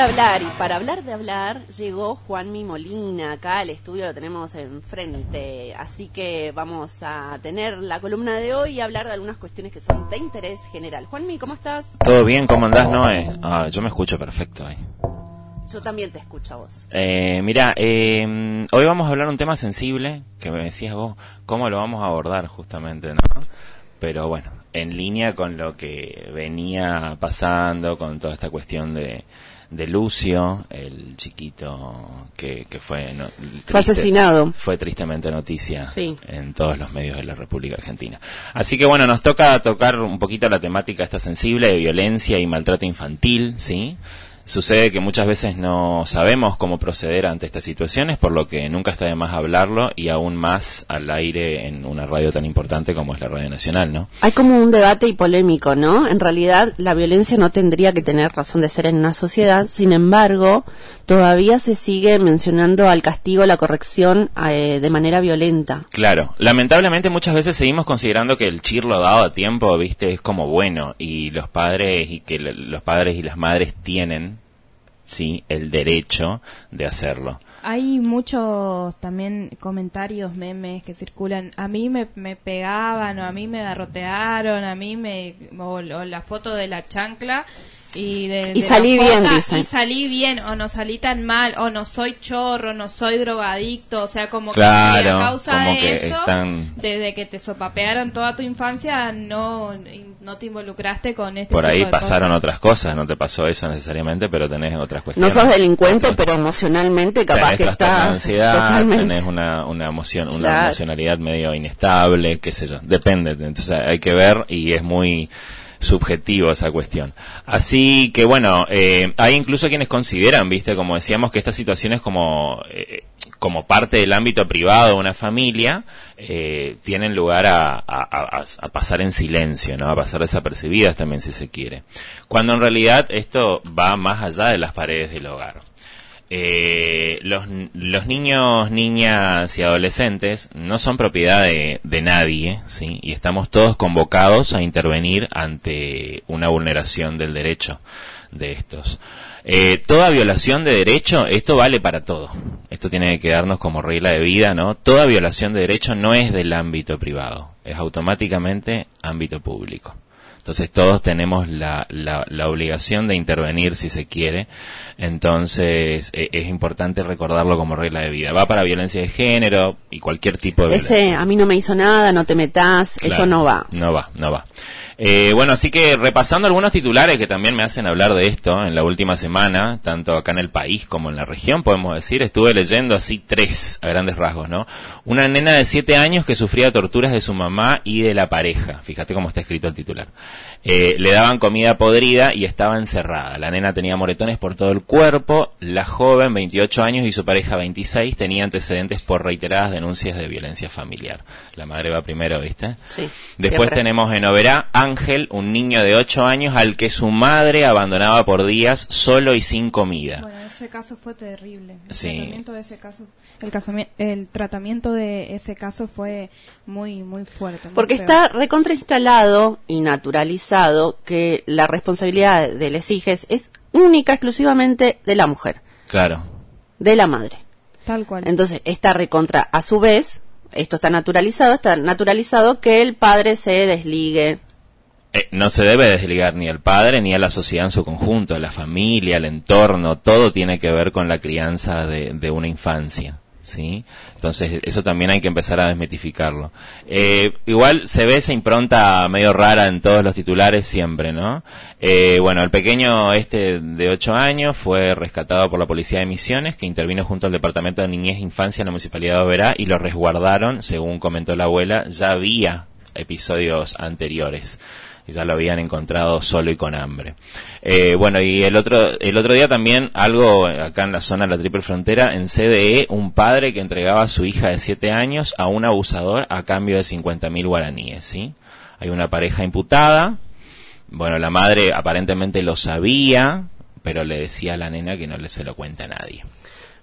de hablar y para hablar de hablar llegó Juanmi Molina acá al estudio lo tenemos enfrente. Así que vamos a tener la columna de hoy y hablar de algunas cuestiones que son de interés general. Juanmi cómo estás todo bien cómo andás Noé ah, yo me escucho perfecto ahí. Yo también te escucho a vos. Eh, mira, eh, hoy vamos a hablar un tema sensible que me decías vos, cómo lo vamos a abordar justamente, ¿no? Pero bueno, en línea con lo que venía pasando, con toda esta cuestión de, de Lucio, el chiquito que, que fue... fue asesinado. Fue tristemente noticia en todos los medios de la República Argentina. Así que bueno, nos toca tocar un poquito la temática esta sensible de violencia y maltrato infantil, ¿sí? Sucede que muchas veces no sabemos cómo proceder ante estas situaciones, por lo que nunca está de más hablarlo y aún más al aire en una radio tan importante como es la Radio Nacional, ¿no? Hay como un debate y polémico, ¿no? En realidad la violencia no tendría que tener razón de ser en una sociedad, sin embargo, todavía se sigue mencionando al castigo, la corrección eh, de manera violenta. Claro, lamentablemente muchas veces seguimos considerando que el chirlo dado a tiempo, viste, es como bueno y los padres y que los padres y las madres tienen sí el derecho de hacerlo. Hay muchos también comentarios, memes que circulan. A mí me, me pegaban, o a mí me derrotearon, a mí me. o la foto de la chancla y, de, y salí bien y salí bien o no salí tan mal o no soy chorro no soy drogadicto o sea como que a causa de eso desde que te sopapearon toda tu infancia no no te involucraste con este por ahí pasaron otras cosas no te pasó eso necesariamente pero tenés otras cuestiones. no sos delincuente pero emocionalmente capaz que estás ansiedad tenés una, una emoción una emocionalidad medio inestable qué sé yo depende entonces hay que ver y es muy subjetivo esa cuestión. Así que bueno, eh, hay incluso quienes consideran, viste, como decíamos, que estas situaciones como, eh, como parte del ámbito privado de una familia eh, tienen lugar a, a, a, pasar en silencio, ¿no? A pasar desapercibidas también si se quiere. Cuando en realidad esto va más allá de las paredes del hogar eh, los, los, niños, niñas y adolescentes no son propiedad de, nadie, ¿sí? Y estamos todos convocados a intervenir ante una vulneración del derecho de estos. Eh, toda violación de derecho, esto vale para todo. Esto tiene que quedarnos como regla de vida, ¿no? Toda violación de derecho no es del ámbito privado, es automáticamente ámbito público. Entonces todos tenemos la, la, la, obligación de intervenir si se quiere. Entonces e, es importante recordarlo como regla de vida. Va para violencia de género y cualquier tipo de Ese, a mí no me hizo nada, no te metas, eso no va. No va, no va. Eh, bueno, así que repasando algunos titulares que también me hacen hablar de esto en la última semana, tanto acá en el país como en la región, podemos decir, estuve leyendo así tres a grandes rasgos, ¿no? Una nena de siete años que sufría torturas de su mamá y de la pareja. Fíjate cómo está escrito el titular. Eh, le daban comida podrida y estaba encerrada. La nena tenía moretones por todo el cuerpo. La joven, 28 años, y su pareja, 26, tenía antecedentes por reiteradas denuncias de violencia familiar. La madre va primero, ¿viste? Sí. Después tenemos en Oberá Ángel, un niño de 8 años al que su madre abandonaba por días solo y sin comida. Bueno, ese caso fue terrible. El tratamiento de ese caso, el, tratamiento de ese caso fue muy, muy fuerte. Porque está recontrainstalado y naturalizado que la responsabilidad de les hijes es única, exclusivamente de la mujer. Claro. De la madre. Tal cual. Entonces, está recontra, a su vez, esto está naturalizado, está naturalizado que el padre se desligue eh, no se debe desligar ni al padre ni a la sociedad en su conjunto, la familia, el entorno, todo tiene que ver con la crianza de, de una infancia. ¿sí? Entonces, eso también hay que empezar a desmitificarlo. Eh, igual se ve esa impronta medio rara en todos los titulares siempre, ¿no? Eh, bueno, el pequeño este de 8 años fue rescatado por la Policía de Misiones, que intervino junto al Departamento de Niñez e Infancia en la Municipalidad de Oberá y lo resguardaron, según comentó la abuela, ya había episodios anteriores ya lo habían encontrado solo y con hambre. Eh, bueno, y el otro, el otro día también algo acá en la zona de la triple frontera, en CDE, un padre que entregaba a su hija de 7 años a un abusador a cambio de 50 mil guaraníes, ¿sí? Hay una pareja imputada, bueno, la madre aparentemente lo sabía, pero le decía a la nena que no le se lo cuenta a nadie.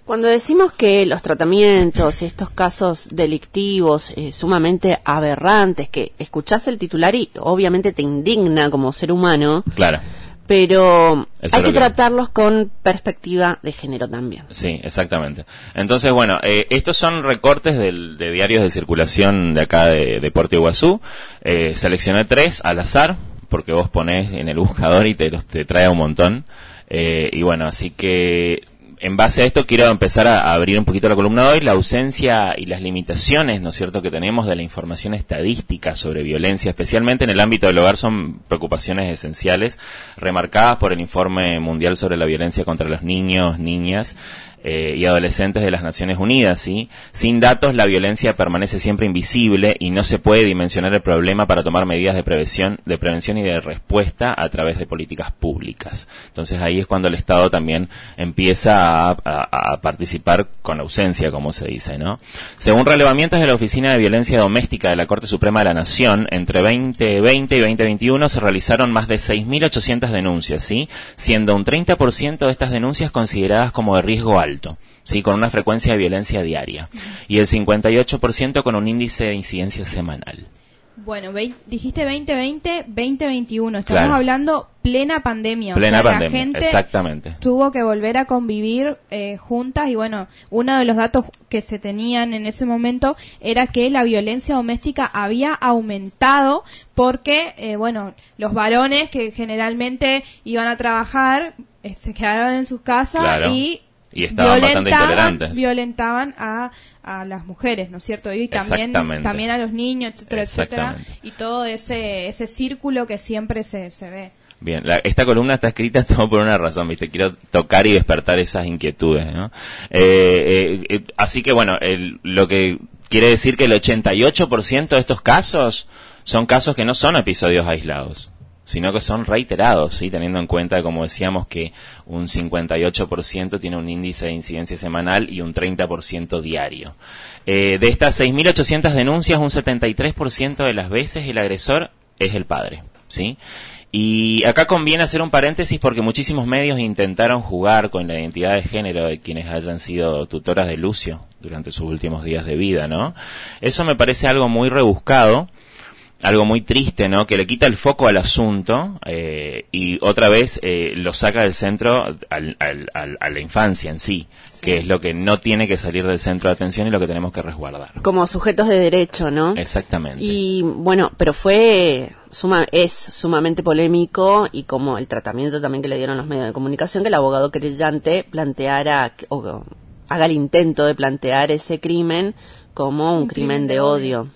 Cuando decimos que los tratamientos y estos casos delictivos eh, sumamente aberrantes, que escuchás el titular y obviamente te indigna como ser humano, claro. pero hay que, tratarlos con perspectiva de género también. Sí, exactamente. Entonces, bueno, eh, estos son recortes de diarios de circulación de acá de, de Puerto Iguazú. Eh, seleccioné tres al azar, porque vos ponés en el buscador y te, te trae un montón. Eh, y bueno, así que en base a esto quiero empezar a, abrir un poquito la columna de hoy, la ausencia y las limitaciones, ¿no es cierto?, que tenemos de la información estadística sobre violencia, especialmente en el ámbito del hogar, son preocupaciones esenciales, remarcadas por el Informe Mundial sobre la Violencia contra los Niños, Niñas, eh, y adolescentes de las Naciones Unidas. ¿sí? Sin datos, la violencia permanece siempre invisible y no se puede dimensionar el problema para tomar medidas de prevención, de prevención y de respuesta a través de políticas públicas. Entonces ahí es cuando el Estado también empieza a, participar con ausencia, como se dice. ¿no? Según relevamientos de la Oficina de Violencia Doméstica de la Corte Suprema de la Nación, entre 2020 y 2021 se realizaron más de 6.800 denuncias, ¿sí? siendo un 30% de estas denuncias consideradas como de riesgo alto alto, ¿sí? con una frecuencia de violencia diaria, y el 58% con un índice de incidencia semanal. Bueno, dijiste 2020, 2021. Estamos hablando plena pandemia. Plena o sea, la gente exactamente. Tuvo que volver a convivir eh, juntas y bueno, uno de los datos que se tenían en ese momento era que la violencia doméstica había aumentado porque, eh, bueno, los varones que generalmente iban a trabajar eh, se quedaron en sus casas y y estaban bastante intolerantes. Violentaban a, a las mujeres, ¿no es cierto? Y también, también a los niños, etcétera, etcétera. Y todo ese, ese círculo que siempre se, se ve. Bien, esta columna está escrita todo por una razón, ¿viste? Quiero tocar y despertar esas inquietudes, ¿no? Eh, eh, eh, así que, bueno, lo que quiere decir que el 88% de estos casos son casos que no son episodios aislados sino que son reiterados, ¿sí? teniendo en cuenta, como decíamos, que un 58% tiene un índice de incidencia semanal y un 30% diario. Eh, de estas 6.800 denuncias, un 73% de las veces el agresor es el padre. ¿sí? Y acá conviene hacer un paréntesis porque muchísimos medios intentaron jugar con la identidad de género de quienes hayan sido tutoras de Lucio durante sus últimos días de vida, ¿no? Eso me parece algo muy rebuscado algo muy triste, ¿no? Que le quita el foco al asunto eh, y otra vez eh, lo saca del centro al, al, a la infancia en sí, que es lo que no tiene que salir del centro de atención y lo que tenemos que resguardar. Como sujetos de derecho, ¿no? Exactamente. Y bueno, pero fue suma, es sumamente polémico y como el tratamiento también que le dieron los medios de comunicación que el abogado querellante planteara o haga el intento de plantear ese crimen como un, crimen, de odio,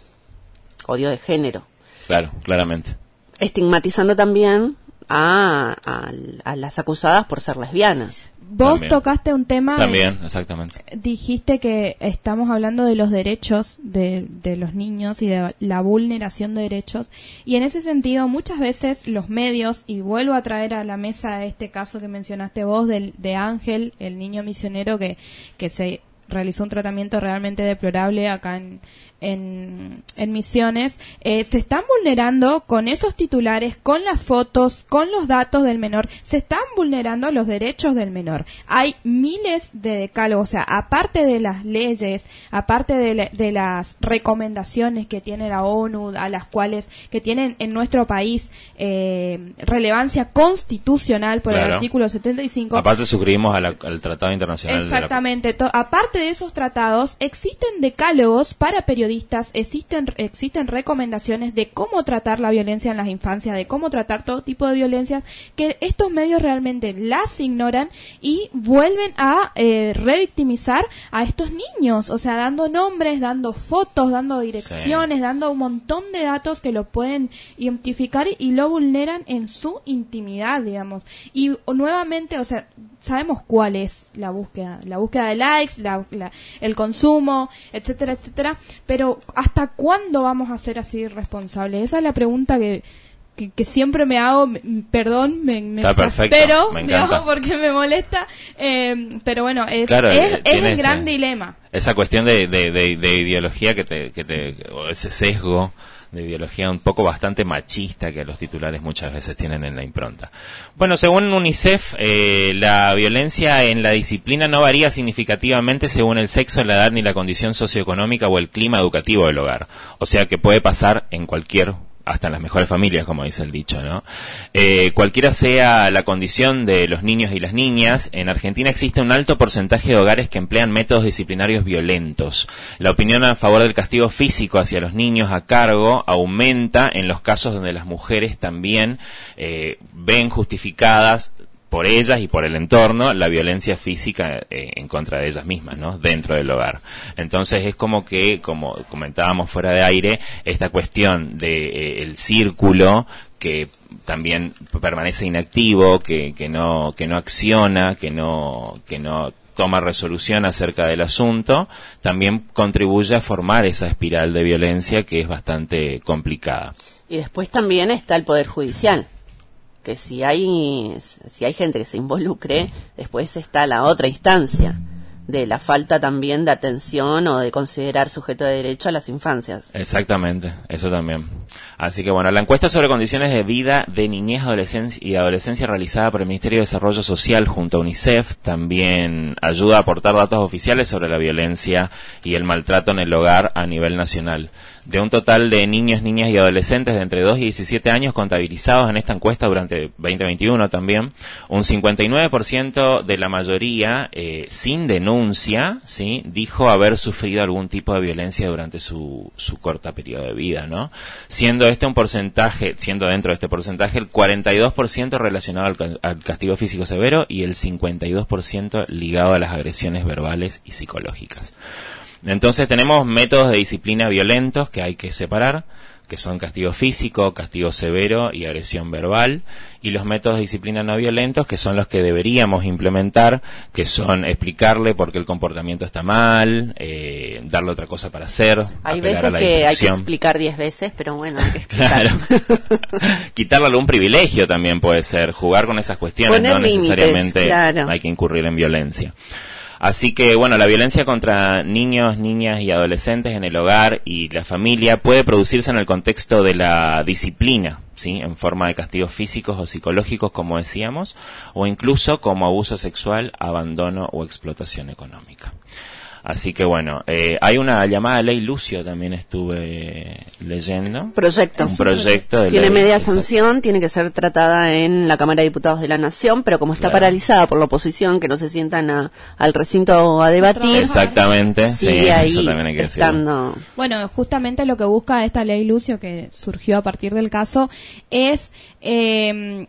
odio de género. Claro, claramente. Estigmatizando también a, las acusadas por ser lesbianas. Vos tocaste un tema. También, exactamente. Dijiste que estamos hablando de los derechos de, de, los niños y de la vulneración de derechos. Y en ese sentido, muchas veces los medios, y vuelvo a traer a la mesa este caso que mencionaste vos del, de Ángel, el niño misionero que, que se realizó un tratamiento realmente deplorable acá en, en, Misiones, eh, se están vulnerando con esos titulares, con las fotos, con los datos del menor, se están vulnerando los derechos del menor. Hay miles de decálogos, o sea, aparte de las leyes, aparte de, las recomendaciones que tiene la ONU, a las cuales que tienen en nuestro país eh, relevancia constitucional por el artículo 75. Aparte suscribimos al Tratado Internacional. Exactamente. Aparte de esos tratados, existen decálogos para periodistas existen, existen recomendaciones de cómo tratar la violencia en las infancias, de cómo tratar todo tipo de violencias, que estos medios realmente las ignoran y vuelven a eh, revictimizar a estos niños, o sea, dando nombres, dando fotos, dando direcciones, dando un montón de datos que lo pueden identificar y lo vulneran en su intimidad, digamos. Y nuevamente, o sea, sabemos cuál es la búsqueda, la búsqueda de likes, el consumo, etcétera, etcétera, pero ¿hasta cuándo vamos a ser así responsables? Esa es la pregunta que, que, siempre me hago, perdón, me, me pero porque me molesta, eh, pero bueno, es, es, el gran dilema. Esa cuestión de, de, de, ideología que te, que te, o ese sesgo de ideología un poco bastante machista que los titulares muchas veces tienen en la impronta. Bueno, según UNICEF, eh, la violencia en la disciplina no varía significativamente según el sexo, la edad ni la condición socioeconómica o el clima educativo del hogar. O sea que puede pasar en cualquier hasta en las mejores familias, como dice el dicho, ¿no? Eh, cualquiera sea la condición de los niños y las niñas, en Argentina existe un alto porcentaje de hogares que emplean métodos disciplinarios violentos. La opinión a favor del castigo físico hacia los niños a cargo aumenta en los casos donde las mujeres también eh, ven justificadas por ellas y por el entorno la violencia física eh, en contra de ellas mismas, ¿no? Dentro del hogar. Entonces es como que, como comentábamos fuera de aire, esta cuestión de eh, círculo que también permanece inactivo, que, que no que no acciona, que no que no toma resolución acerca del asunto, también contribuye a formar esa espiral de violencia que es bastante complicada. Y después también está el poder judicial que si hay, si hay gente que se involucre, después está la otra instancia de la falta también de atención o de considerar sujeto de derecho a las infancias. Exactamente, eso también. Así que bueno, la encuesta sobre condiciones de vida de niñez adolescencia y adolescencia realizada por el Ministerio de Desarrollo Social junto a UNICEF también ayuda a aportar datos oficiales sobre la violencia y el maltrato en el hogar a nivel nacional. De un total de niños, niñas y adolescentes de entre 2 y 17 años contabilizados en esta encuesta durante 2021 también, un 59% de la mayoría eh, sin denuncia, ¿sí? dijo haber sufrido algún tipo de violencia durante su, su corta periodo de vida, ¿no? Siendo este un porcentaje, siendo dentro de este porcentaje el 42% relacionado al, al castigo físico severo y el 52% ligado a las agresiones verbales y psicológicas. Entonces tenemos métodos de disciplina violentos que hay que separar, que son castigo físico, castigo severo y agresión verbal, y los métodos de disciplina no violentos, que son los que deberíamos implementar, que son explicarle por qué el comportamiento está mal, eh, darle otra cosa para hacer. Hay veces que hay que explicar diez veces, pero bueno, hay que explicar. Quitarle algún privilegio también puede ser, jugar con esas cuestiones, no necesariamente hay que incurrir en violencia. Así que, bueno, la violencia contra niños, niñas y adolescentes en el hogar y la familia puede producirse en el contexto de la disciplina, ¿sí? En forma de castigos físicos o psicológicos, como decíamos, o incluso como abuso sexual, abandono o explotación económica. Así que bueno, eh, hay una llamada ley Lucio también estuve leyendo. Proyecto. Un proyecto de Tiene media sanción, tiene que ser tratada en la Cámara de Diputados de la Nación, pero como está paralizada por la oposición, que no se sientan al recinto a debatir. Exactamente, sí, ahí estando. Bueno, justamente lo que busca esta ley Lucio, que surgió a partir del caso, es... Eh,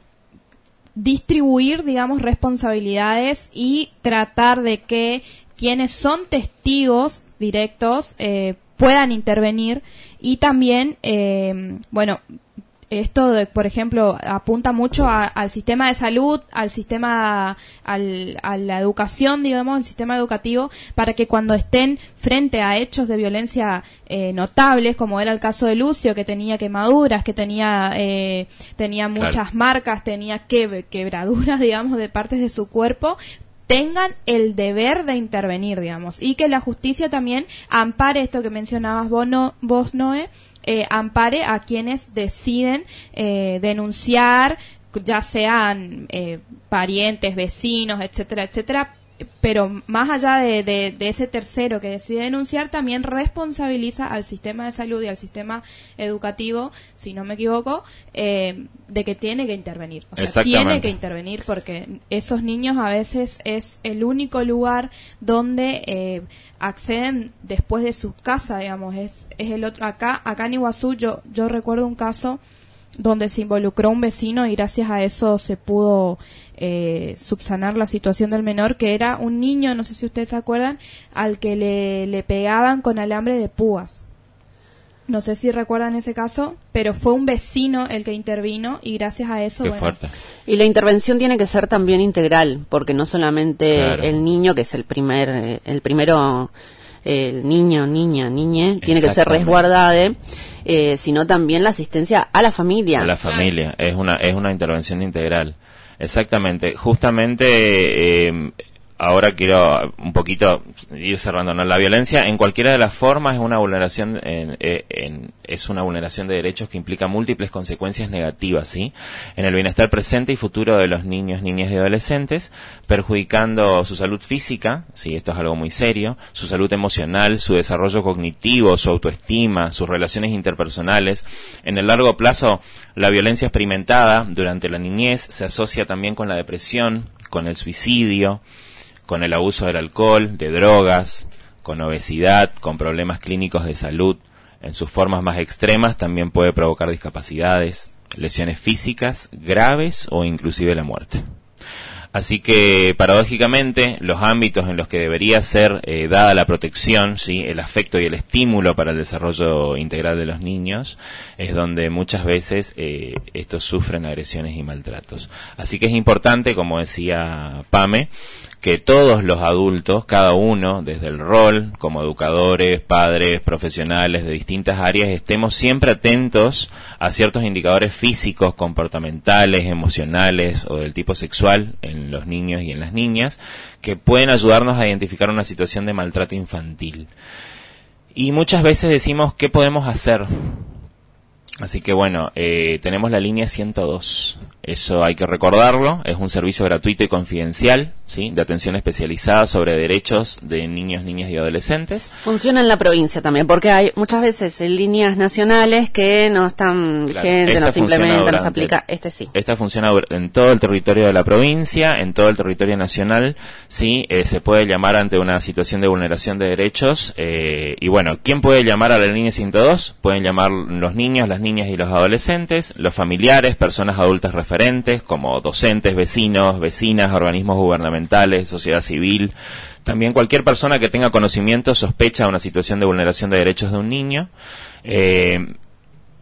distribuir, digamos, responsabilidades y tratar de que quienes son testigos directos eh, puedan intervenir y también, eh, bueno, esto, de, por ejemplo, apunta mucho al sistema de salud, al sistema, al, a la educación, digamos, el sistema educativo, para que cuando estén frente a hechos de violencia eh, notables, como era el caso de Lucio, que tenía quemaduras, que tenía, eh, tenía muchas marcas, tenía quebraduras, digamos, de partes de su cuerpo, tengan el deber de intervenir, digamos, y que la justicia también ampare esto que mencionabas vos, no, vos Noé, eh, ampare a quienes deciden eh, denunciar, ya sean eh, parientes, vecinos, etcétera, etcétera, pero más allá de, ese tercero que decide denunciar, también responsabiliza al sistema de salud y al sistema educativo, si no me equivoco, eh, de que tiene que intervenir. O sea, tiene que intervenir porque esos niños a veces es el único lugar donde eh, acceden después de sus casas, digamos. Es, es el otro. Acá, acá en Iguazú, yo, yo recuerdo un caso donde se involucró un vecino y gracias a eso se pudo eh, subsanar la situación del menor, que era un niño, no sé si ustedes se acuerdan, al que le, le pegaban con alambre de púas. No sé si recuerdan ese caso, pero fue un vecino el que intervino y gracias a eso. Y la intervención tiene que ser también integral, porque no solamente el niño, que es el primer, el primero el niño, niña, niñe, tiene que ser resguardado, eh, sino también la asistencia a la familia. A la familia, es una, es una intervención integral. Exactamente, justamente eh, ahora quiero un poquito ir cerrando. ¿no? La violencia en cualquiera de las formas es una vulneración en, es una vulneración de derechos que implica múltiples consecuencias negativas, ¿sí? En el bienestar presente y futuro de los niños, niñas y adolescentes, perjudicando su salud física, sí, esto es algo muy serio, su salud emocional, su desarrollo cognitivo, su autoestima, sus relaciones interpersonales. En el largo plazo, la violencia experimentada durante la niñez se asocia también con la depresión, con el suicidio, con el abuso del alcohol, de drogas, con obesidad, con problemas clínicos de salud. En sus formas más extremas también puede provocar discapacidades, lesiones físicas graves o inclusive la muerte. Así que, paradójicamente, los ámbitos en los que debería ser eh, dada la protección, ¿sí? el afecto y el estímulo para el desarrollo integral de los niños, es donde muchas veces eh, estos sufren agresiones y maltratos. Así que es importante, como decía Pame, que todos los adultos, cada uno, desde el rol, como educadores, padres, profesionales de distintas áreas, estemos siempre atentos a ciertos indicadores físicos, comportamentales, emocionales o del tipo sexual en los niños y en las niñas, que pueden ayudarnos a identificar una situación de maltrato infantil. Y muchas veces decimos, ¿qué podemos hacer? Así que bueno, eh, tenemos la línea 102. Eso hay que recordarlo. Es un servicio gratuito y confidencial, ¿sí? De atención especializada sobre derechos de niños, niñas y adolescentes. Funciona en la provincia también, porque hay muchas veces en líneas nacionales que no están vigentes, no se implementa, no se aplica. Este sí. Esta funciona en todo el territorio de la provincia, en todo el territorio nacional, ¿sí? Eh, se puede llamar ante una situación de vulneración de derechos. Eh, y bueno, ¿quién puede llamar a la línea 102? Pueden llamar los niños, las niñas y los adolescentes, los familiares, personas adultas referentes como docentes, vecinos, vecinas, organismos gubernamentales, sociedad civil, también cualquier persona que tenga conocimiento sospecha de una situación de vulneración de derechos de un niño. Eh,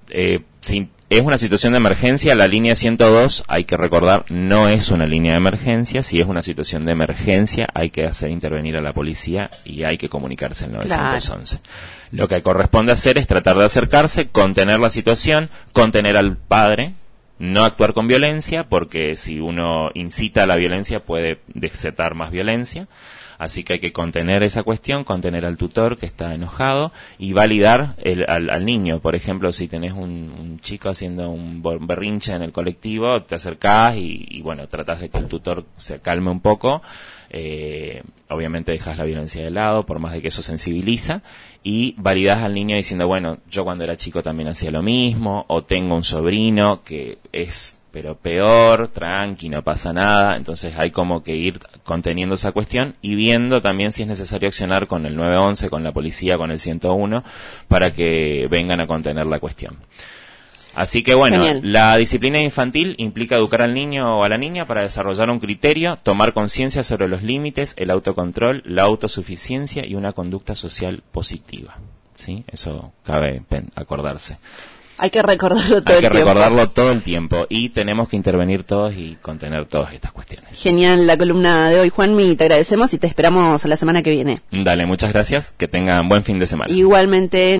eh, si es una situación de emergencia, la línea 102, hay que recordar, no es una línea de emergencia. Si es una situación de emergencia, hay que hacer intervenir a la policía y hay que comunicarse al 911. Lo que corresponde hacer es tratar de acercarse, contener la situación, contener al padre, no actuar con violencia, porque si uno incita a la violencia puede desatar más violencia. Así que hay que contener esa cuestión, contener al tutor que está enojado y validar el, al, niño. Por ejemplo, si tenés un, chico haciendo un berrinche en el colectivo, te acercás y, y bueno, tratas de que el tutor se calme un poco eh, obviamente dejas la violencia de lado, por más de que eso sensibiliza, y validas al niño diciendo, bueno, yo cuando era chico también hacía lo mismo, o tengo un sobrino que es pero peor, tranqui, no pasa nada, entonces hay como que ir conteniendo esa cuestión y viendo también si es necesario accionar con el 911, con la policía, con el 101, para que vengan a contener la cuestión. Así que bueno, la disciplina infantil implica educar al niño o a la niña para desarrollar un criterio, tomar conciencia sobre los límites, el autocontrol, la autosuficiencia y una conducta social positiva. ¿Sí? Eso cabe acordarse. Hay que recordarlo todo Hay que recordarlo todo el tiempo y tenemos que intervenir todos y contener todas estas cuestiones. Genial la columna de hoy, Juanmi. Te agradecemos y te esperamos la semana que viene. Dale, muchas gracias. Que tengan buen fin de semana. Igualmente.